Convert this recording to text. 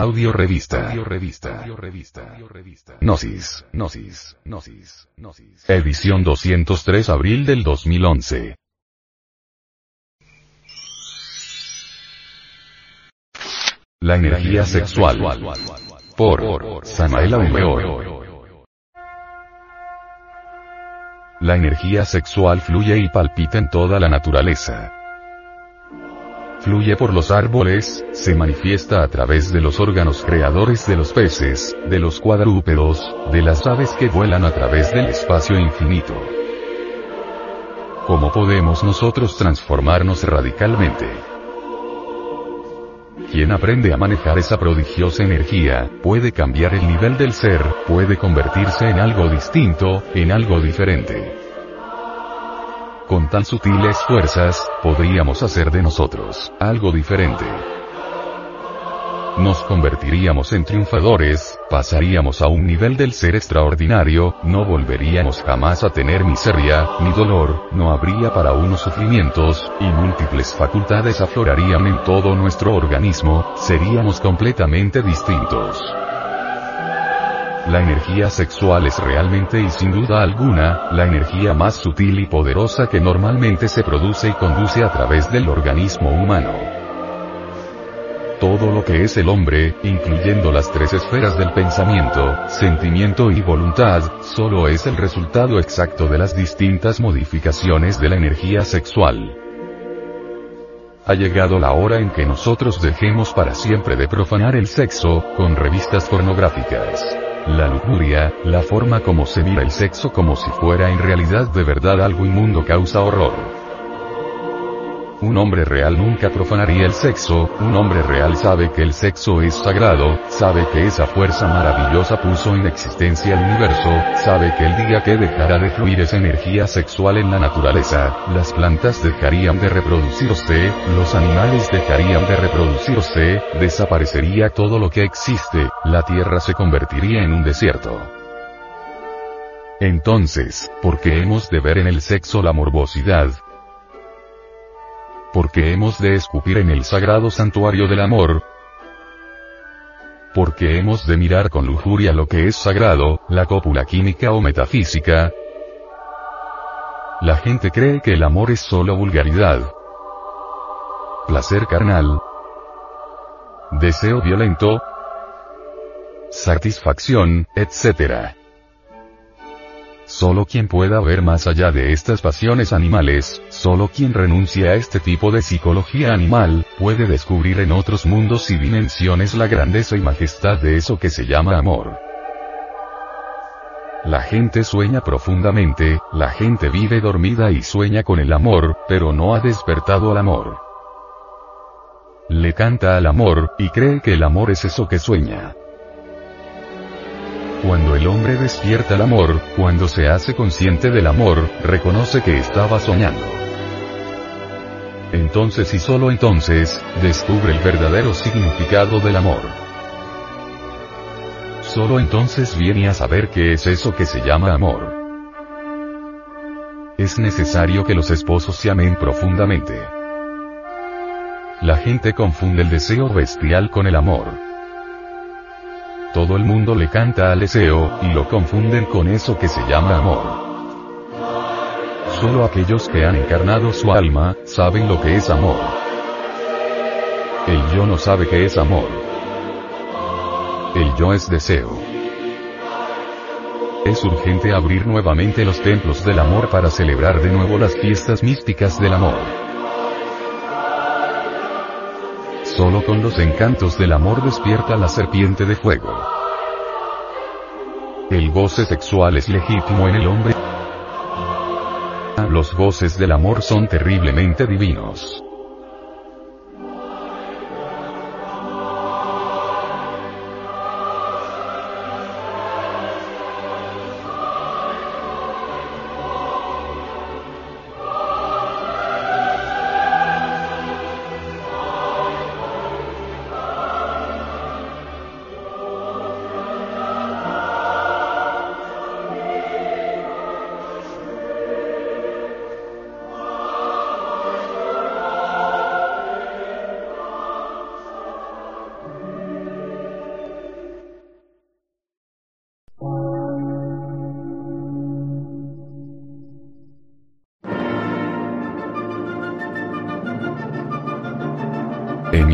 Audio revista. Audio revista. Audio revista. Gnosis. Gnosis. Gnosis. Gnosis. Edición 203 abril del 2011. La energía sexual. Por Samael Aumeor. La energía sexual fluye y palpita en toda la naturaleza fluye por los árboles, se manifiesta a través de los órganos creadores de los peces, de los cuadrúpedos, de las aves que vuelan a través del espacio infinito. ¿Cómo podemos nosotros transformarnos radicalmente? Quien aprende a manejar esa prodigiosa energía, puede cambiar el nivel del ser, puede convertirse en algo distinto, en algo diferente. Con tan sutiles fuerzas, podríamos hacer de nosotros algo diferente. Nos convertiríamos en triunfadores, pasaríamos a un nivel del ser extraordinario, no volveríamos jamás a tener miseria, ni dolor, no habría para unos sufrimientos, y múltiples facultades aflorarían en todo nuestro organismo, seríamos completamente distintos. La energía sexual es realmente y sin duda alguna, la energía más sutil y poderosa que normalmente se produce y conduce a través del organismo humano. Todo lo que es el hombre, incluyendo las tres esferas del pensamiento, sentimiento y voluntad, solo es el resultado exacto de las distintas modificaciones de la energía sexual. Ha llegado la hora en que nosotros dejemos para siempre de profanar el sexo, con revistas pornográficas. La lujuria, la forma como se mira el sexo como si fuera en realidad de verdad algo inmundo causa horror. Un hombre real nunca profanaría el sexo, un hombre real sabe que el sexo es sagrado, sabe que esa fuerza maravillosa puso en existencia el universo, sabe que el día que dejara de fluir esa energía sexual en la naturaleza, las plantas dejarían de reproducirse, los animales dejarían de reproducirse, desaparecería todo lo que existe, la tierra se convertiría en un desierto. Entonces, ¿por qué hemos de ver en el sexo la morbosidad, porque hemos de escupir en el sagrado santuario del amor, porque hemos de mirar con lujuria lo que es sagrado, la cópula química o metafísica. La gente cree que el amor es solo vulgaridad, placer carnal, deseo violento, satisfacción, etc. Solo quien pueda ver más allá de estas pasiones animales, solo quien renuncia a este tipo de psicología animal, puede descubrir en otros mundos y dimensiones la grandeza y majestad de eso que se llama amor. La gente sueña profundamente, la gente vive dormida y sueña con el amor, pero no ha despertado al amor. Le canta al amor, y cree que el amor es eso que sueña. Cuando el hombre despierta el amor, cuando se hace consciente del amor, reconoce que estaba soñando. Entonces y solo entonces, descubre el verdadero significado del amor. Solo entonces viene a saber qué es eso que se llama amor. Es necesario que los esposos se amen profundamente. La gente confunde el deseo bestial con el amor. Todo el mundo le canta al deseo, y lo confunden con eso que se llama amor. Solo aquellos que han encarnado su alma, saben lo que es amor. El yo no sabe qué es amor. El yo es deseo. Es urgente abrir nuevamente los templos del amor para celebrar de nuevo las fiestas místicas del amor. Solo con los encantos del amor despierta la serpiente de fuego. El goce sexual es legítimo en el hombre. Los goces del amor son terriblemente divinos.